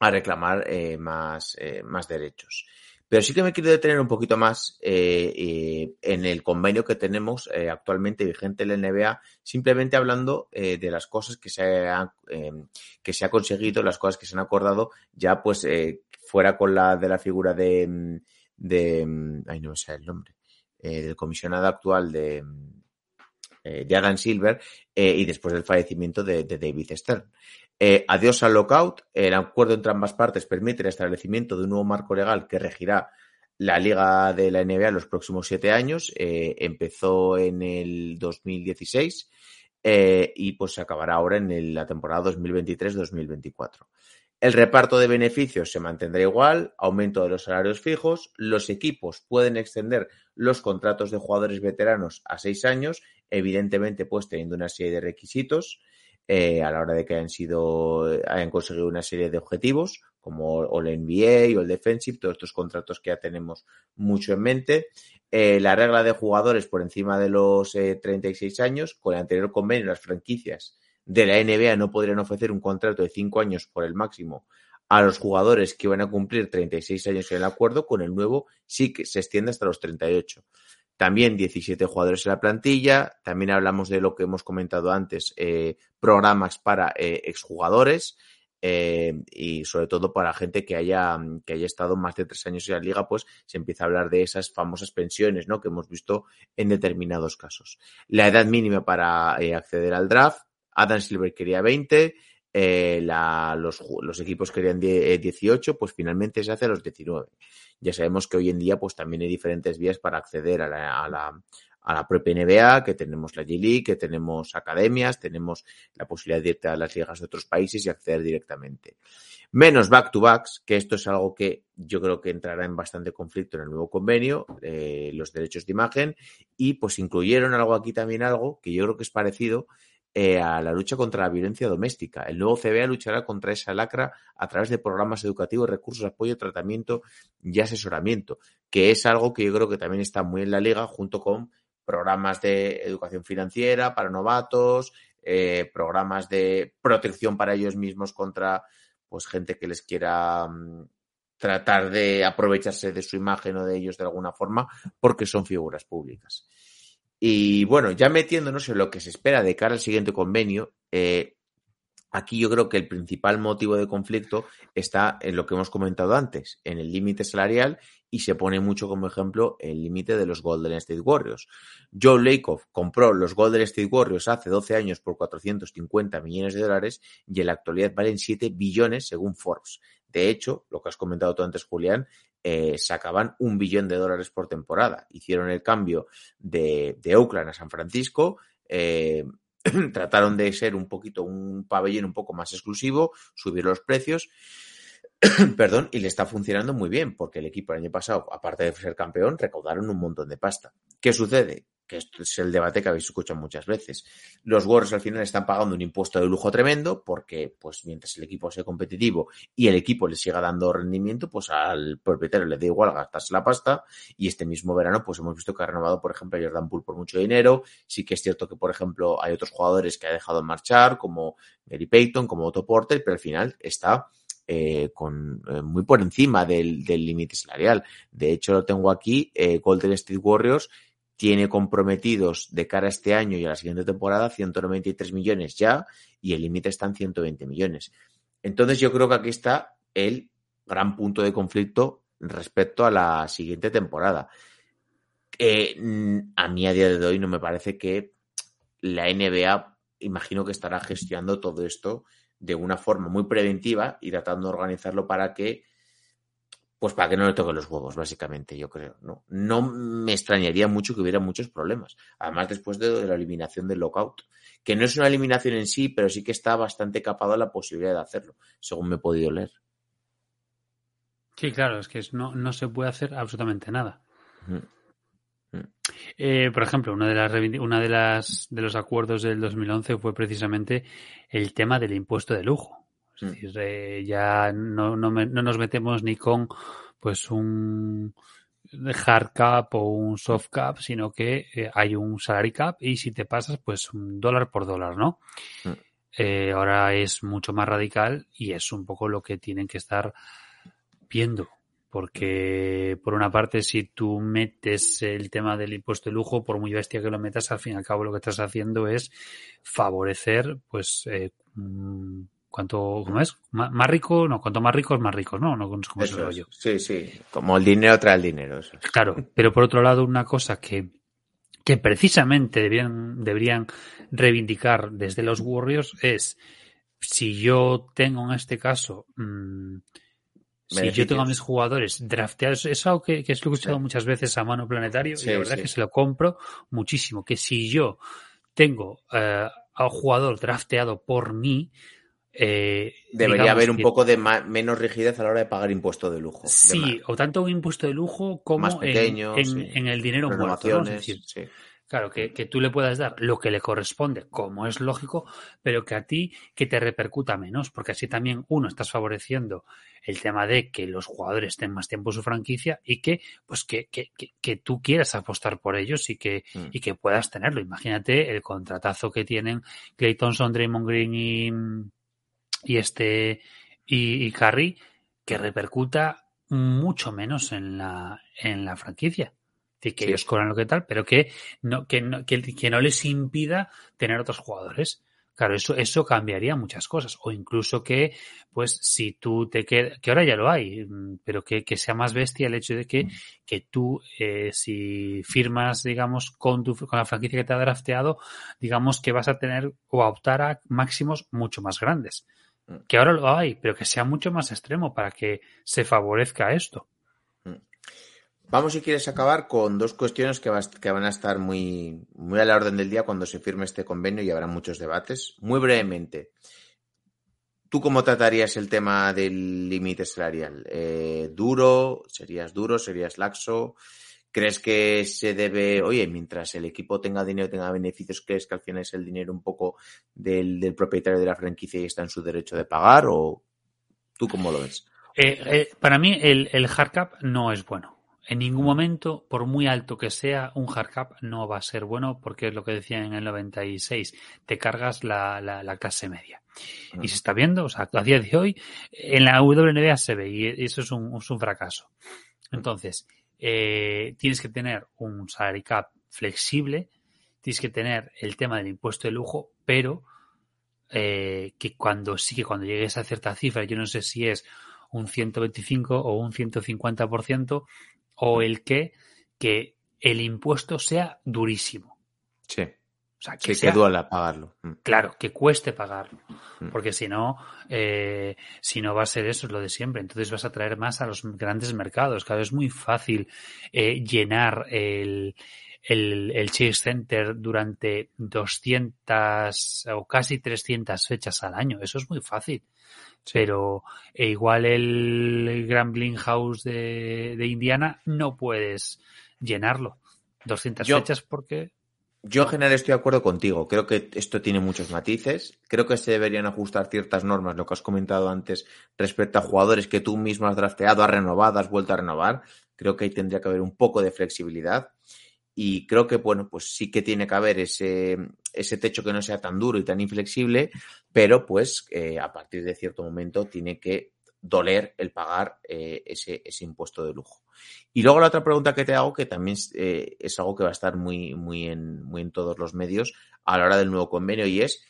a reclamar eh, más, eh, más derechos. Pero sí que me quiero detener un poquito más eh, eh, en el convenio que tenemos eh, actualmente vigente en la NBA, simplemente hablando eh, de las cosas que se, ha, que se ha conseguido, las cosas que se han acordado, ya pues eh, fuera con la de la figura de, de ay no sé el nombre, eh, del comisionado actual de, eh, de Adam Silver y después del fallecimiento de, David Stern. Eh, adiós al lockout. El acuerdo entre ambas partes permite el establecimiento de un nuevo marco legal que regirá la liga de la NBA en los próximos siete años. Eh, empezó en el 2016 eh, y pues se acabará ahora en la temporada 2023-2024. El reparto de beneficios se mantendrá igual, aumento de los salarios fijos, los equipos pueden extender los contratos de jugadores veteranos a seis años, evidentemente pues teniendo una serie de requisitos eh, a la hora de que hayan sido, hayan conseguido una serie de objetivos, como el NBA o el Defensive, todos estos contratos que ya tenemos mucho en mente. Eh, la regla de jugadores por encima de los eh, 36 años, con el anterior convenio, las franquicias de la NBA no podrían ofrecer un contrato de 5 años por el máximo a los jugadores que van a cumplir 36 años en el acuerdo, con el nuevo sí que se extiende hasta los 38. También 17 jugadores en la plantilla. También hablamos de lo que hemos comentado antes, eh, programas para eh, exjugadores. Eh, y sobre todo para gente que haya, que haya estado más de tres años en la liga, pues se empieza a hablar de esas famosas pensiones, ¿no? Que hemos visto en determinados casos. La edad mínima para eh, acceder al draft, Adam Silver quería 20, eh, la, los, los, equipos querían 18, pues finalmente se hace a los 19. Ya sabemos que hoy en día, pues también hay diferentes vías para acceder a la, a la, a la propia NBA, que tenemos la G-League, que tenemos academias, tenemos la posibilidad de irte a las ligas de otros países y acceder directamente. Menos back-to-backs, que esto es algo que yo creo que entrará en bastante conflicto en el nuevo convenio, eh, los derechos de imagen, y pues incluyeron algo aquí también, algo que yo creo que es parecido eh, a la lucha contra la violencia doméstica. El nuevo CBA luchará contra esa lacra a través de programas educativos, recursos, apoyo, tratamiento y asesoramiento, que es algo que yo creo que también está muy en la liga junto con programas de educación financiera para novatos, eh, programas de protección para ellos mismos contra pues gente que les quiera um, tratar de aprovecharse de su imagen o de ellos de alguna forma porque son figuras públicas. Y bueno, ya metiéndonos en lo que se espera de cara al siguiente convenio, eh, Aquí yo creo que el principal motivo de conflicto está en lo que hemos comentado antes, en el límite salarial y se pone mucho como ejemplo el límite de los Golden State Warriors. Joe Lakoff compró los Golden State Warriors hace 12 años por 450 millones de dólares y en la actualidad valen 7 billones según Forbes. De hecho, lo que has comentado tú antes, Julián, eh, sacaban un billón de dólares por temporada. Hicieron el cambio de, de Oakland a San Francisco. Eh, trataron de ser un poquito un pabellón un poco más exclusivo, subir los precios, perdón, y le está funcionando muy bien, porque el equipo el año pasado, aparte de ser campeón, recaudaron un montón de pasta. ¿Qué sucede? Que esto es el debate que habéis escuchado muchas veces. Los Warriors al final están pagando un impuesto de lujo tremendo porque, pues, mientras el equipo sea competitivo y el equipo le siga dando rendimiento, pues al propietario le da igual gastarse la pasta. Y este mismo verano, pues hemos visto que ha renovado, por ejemplo, a Jordan Poole por mucho dinero. Sí que es cierto que, por ejemplo, hay otros jugadores que ha dejado marchar, como Gary Payton, como Otto Porter, pero al final está eh, con, eh, muy por encima del límite salarial. De hecho, lo tengo aquí, eh, Golden State Warriors tiene comprometidos de cara a este año y a la siguiente temporada 193 millones ya y el límite está en 120 millones. Entonces yo creo que aquí está el gran punto de conflicto respecto a la siguiente temporada. Eh, a mí a día de hoy no me parece que la NBA, imagino que estará gestionando todo esto de una forma muy preventiva y tratando de organizarlo para que pues para que no le toque los huevos, básicamente, yo creo. No, no me extrañaría mucho que hubiera muchos problemas. Además, después de, de la eliminación del lockout, que no es una eliminación en sí, pero sí que está bastante capado la posibilidad de hacerlo, según me he podido leer. Sí, claro, es que no, no se puede hacer absolutamente nada. Eh, por ejemplo, una de las una de las de los acuerdos del 2011 fue precisamente el tema del impuesto de lujo. Es mm. decir, eh, ya no, no, me, no, nos metemos ni con pues un hard cap o un soft cap, sino que eh, hay un salary cap y si te pasas, pues un dólar por dólar, ¿no? Mm. Eh, ahora es mucho más radical y es un poco lo que tienen que estar viendo. Porque, por una parte, si tú metes el tema del impuesto de lujo, por muy bestia que lo metas, al fin y al cabo lo que estás haciendo es favorecer, pues, eh, cuanto ¿cómo es? más rico, no, cuanto más ricos, más ricos, ¿no? No sé cómo eso se lo yo. Sí, sí, como el dinero trae el dinero. Eso. Claro, pero por otro lado, una cosa que, que precisamente deberían, deberían reivindicar desde los Warriors es si yo tengo en este caso mmm, si yo tengo a mis jugadores drafteados, es algo que, que es lo que he escuchado sí. muchas veces a mano planetario sí, y la verdad sí. que se lo compro muchísimo. Que si yo tengo uh, a un jugador drafteado por mí, eh, Debería haber un poco de menos rigidez a la hora de pagar impuesto de lujo. Sí, de o tanto un impuesto de lujo como más pequeño, en, en, sí. en, el dinero muerto. ¿no? Es decir, sí. Claro, que, que, tú le puedas dar lo que le corresponde, como es lógico, pero que a ti que te repercuta menos, porque así también uno estás favoreciendo el tema de que los jugadores estén más tiempo en su franquicia y que pues que, que, que tú quieras apostar por ellos y que, mm. y que puedas tenerlo. Imagínate el contratazo que tienen Clay Thompson, Draymond Green y, y este y, y Curry, que repercuta mucho menos en la, en la franquicia que Sí. ellos cobran lo que tal, pero que no, que no, que, que no les impida tener otros jugadores. Claro, eso, eso cambiaría muchas cosas. O incluso que, pues, si tú te quedas, que ahora ya lo hay, mm, pero que, que sea más bestia el hecho de que, que tú, eh, si firmas, digamos, con, tu, con la franquicia que te ha drafteado, digamos que vas a tener o a optar a máximos mucho más grandes. Mm. Que ahora lo hay, pero que sea mucho más extremo para que se favorezca esto. Vamos, si quieres, acabar con dos cuestiones que, que van a estar muy, muy a la orden del día cuando se firme este convenio y habrá muchos debates. Muy brevemente, ¿tú cómo tratarías el tema del límite salarial? Eh, ¿Duro? ¿Serías duro? ¿Serías laxo? ¿Crees que se debe, oye, mientras el equipo tenga dinero, tenga beneficios, crees que al final es el dinero un poco del, del propietario de la franquicia y está en su derecho de pagar? ¿O tú cómo lo ves? Eh, eh, para mí el, el hard cap no es bueno. En ningún momento, por muy alto que sea, un hard cap no va a ser bueno porque es lo que decía en el 96, te cargas la, la, la clase media. Y se está viendo, o sea, a día de hoy, en la WNBA se ve y eso es un, es un fracaso. Entonces, eh, tienes que tener un salary cap flexible, tienes que tener el tema del impuesto de lujo, pero eh, que cuando sí que cuando llegues a cierta cifra, yo no sé si es un 125 o un 150%, o el que, que el impuesto sea durísimo. Sí, O sea, que sí, sea, que duela pagarlo. Mm. claro, que cueste pagarlo. Mm. Porque si no, eh, si no va a ser eso, es lo de siempre. Entonces vas a traer más a los grandes mercados. Claro, es muy fácil eh, llenar el, el, el Chase Center durante 200 o casi 300 fechas al año. Eso es muy fácil. Pero eh, igual el Grambling House de, de Indiana no puedes llenarlo. 200 Yo- fechas porque... Yo en general estoy de acuerdo contigo. Creo que esto tiene muchos matices. Creo que se deberían ajustar ciertas normas, lo que has comentado antes, respecto a jugadores que tú mismo has drafteado, has renovado, has vuelto a renovar. Creo que ahí tendría que haber un poco de flexibilidad. Y creo que, bueno, pues sí que tiene que haber ese, ese techo que no sea tan duro y tan inflexible, pero pues eh, a partir de cierto momento tiene que doler el pagar eh, ese, ese impuesto de lujo. Y luego la otra pregunta que te hago, que también eh, es algo que va a estar muy, muy, en, muy en todos los medios a la hora del nuevo convenio, y es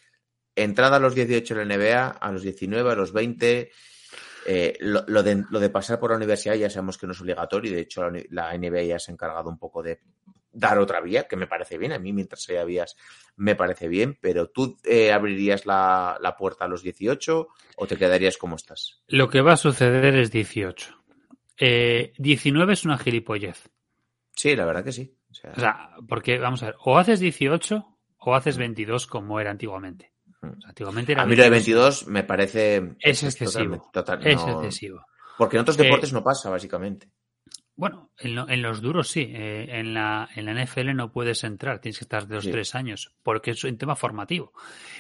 entrada a los 18 en la NBA, a los 19, a los 20. eh, lo, de, lo de pasar por la universidad ya sabemos que no es obligatorio, y de hecho la, la NBA ya se ha encargado un poco de dar otra vía, que me parece bien. A mí, mientras haya vías, me parece bien, pero tú eh, abrirías la, la puerta a los 18 o te quedarías como estás. Lo que va a suceder es 18. Eh, 19 es una gilipollez. Sí, la verdad que sí. O sea, O sea, porque, vamos a ver, o haces 18 o haces 22 como era antiguamente. O sea, antiguamente era a mí lo de 22. 22 me parece... Es excesivo. totalmente- total- Es no- excesivo. Porque en otros Eh, deportes no pasa, básicamente. Bueno, en, lo- en los duros sí. Eh, en, la, en la NFL no puedes entrar, tienes que estar de los Sí. tres años, porque es un tema formativo.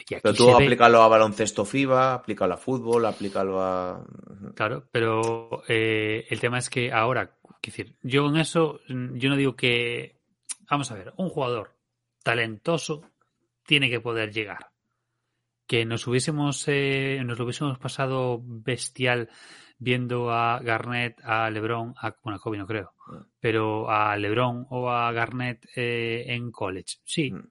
Y aquí Pero tú se ve- aplícalo a baloncesto FIBA, aplícalo a fútbol, aplícalo a... Claro, pero eh, el tema es que ahora, quiero decir, yo en eso, mm, yo no digo que, vamos a ver, un jugador talentoso tiene que poder llegar. Que nos hubiésemos, eh, nos lo hubiésemos pasado bestial viendo a Garnett, a LeBron, a, bueno, a Kobe no creo, Mm. pero a LeBron o a Garnett eh, en college, sí, Mm.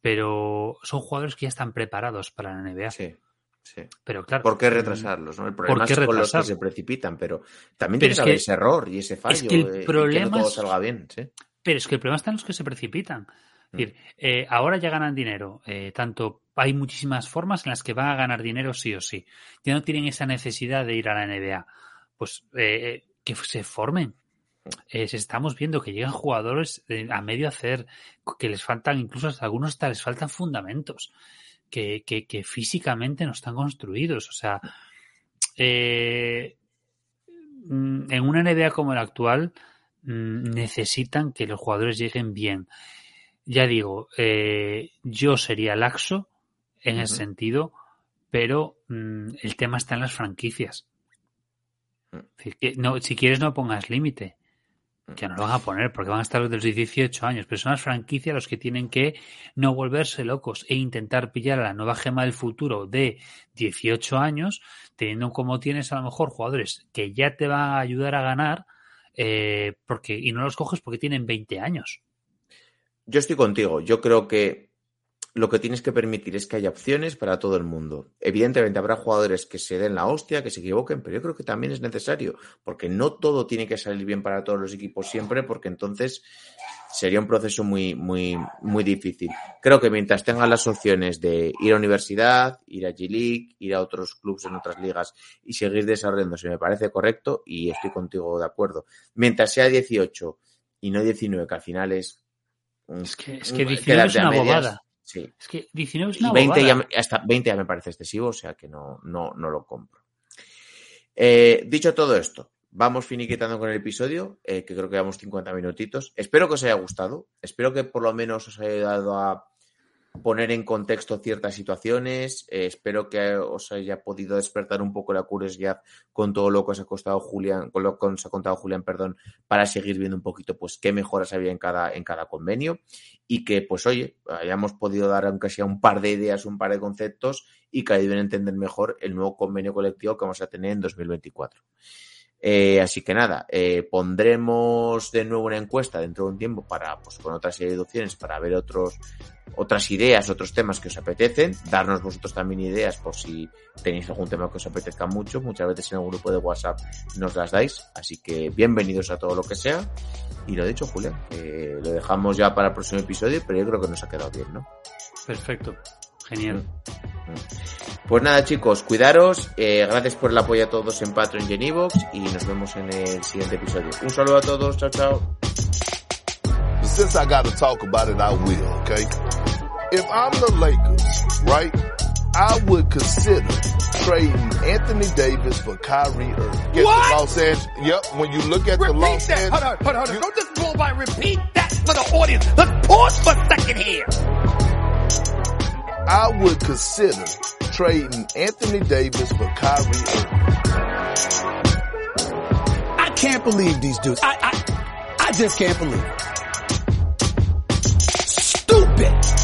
pero son jugadores que ya están preparados para la NBA. Sí, sí. Pero claro, ¿Por qué retrasarlos? ¿no? El problema ¿Por qué es con los que se precipitan, pero también Pero tiene es que ese error y ese fallo. que el eh, que problema no todo es- salga bien, sí. Pero es que el problema está en los que se precipitan. Es decir, eh, ahora ya ganan dinero. eh, tanto hay muchísimas formas en las que van a ganar dinero sí o sí. Ya no tienen esa necesidad de ir a la NBA. Pues eh, que se formen. Estamos viendo que llegan jugadores a medio hacer, que les faltan, incluso hasta algunos hasta les faltan fundamentos, que, que, que físicamente no están construidos. O sea, mm, en una NBA como la actual, mm, necesitan que los jugadores lleguen bien. Ya digo, eh, yo sería laxo en ese Ujú. sentido, pero mm, el tema está en las franquicias. Mm. Es decir, que no, si quieres no pongas límite, que no lo van a poner porque van a estar desde los 18 años, pero son las franquicias los que tienen que no volverse locos e intentar pillar a la nueva gema del futuro de 18 años, teniendo como tienes a lo mejor jugadores que ya te van a ayudar a ganar eh, porque, y no los coges porque tienen 20 años. Yo estoy contigo. Yo creo que lo que tienes que permitir es que haya opciones para todo el mundo. Evidentemente habrá jugadores que se den la hostia, que se equivoquen, pero yo creo que también es necesario, porque no todo tiene que salir bien para todos los equipos siempre, porque entonces sería un proceso muy, muy, muy difícil. Creo que mientras tengan las opciones de ir a universidad, ir a G-League, ir a otros clubes en otras ligas y seguir desarrollándose, me parece correcto y estoy contigo de acuerdo. Mientras sea 18 y no 19, que al final es... Es que, es que 19 es una bobada. Sí. Es que 19 es una y 20 ya, bobada. hasta 20 ya me parece excesivo, o sea que no, no, no lo compro. Eh, dicho todo esto, vamos finiquitando con el episodio, eh, que creo que llevamos 50 minutitos. Espero que os haya gustado, espero que por lo menos os haya ayudado a poner en contexto ciertas situaciones, eh, espero que os haya podido despertar un poco la curiosidad con todo lo que os ha costado Julián, con lo que os ha contado Julián, perdón, para seguir viendo un poquito pues qué mejoras había en cada, en cada convenio y que, pues oye, hayamos podido dar aunque sea un par de ideas, un par de conceptos y que ayuden a entender mejor el nuevo convenio colectivo que vamos a tener en 2024. Eh, así que nada, eh, pondremos de nuevo una encuesta dentro de un tiempo para, pues, con otra serie de opciones para ver otros, otras ideas, otros temas que os apetecen, darnos vosotros también ideas por si tenéis algún tema que os apetezca mucho. Muchas veces en el grupo de WhatsApp nos las dais, así que bienvenidos a todo lo que sea. Y lo dicho, Julián, eh, lo dejamos ya para el próximo episodio, pero yo creo que nos ha quedado bien, ¿no? Perfecto. Genial. Pues nada, chicos, cuidaros. eh, gracias por el apoyo a todos en Patreon y en Evox. Y nos vemos en el siguiente episodio. Un saludo a todos. Chao, chao. Since I got to talk about it, I will, okay? If I'm the Lakers, right, I would consider trading Anthony Davis for Kyrie Irving. Get What? The Los Angeles, yep, when you look at the Los that. Angeles, Hold on, hold on, hold on. you- Don't just blow by. Repeat that for the audience. Let's pause for a second here. I would consider trading Anthony Davis for Kyrie Irving. I can't believe these dudes. I, I, I just can't believe it. Stupid.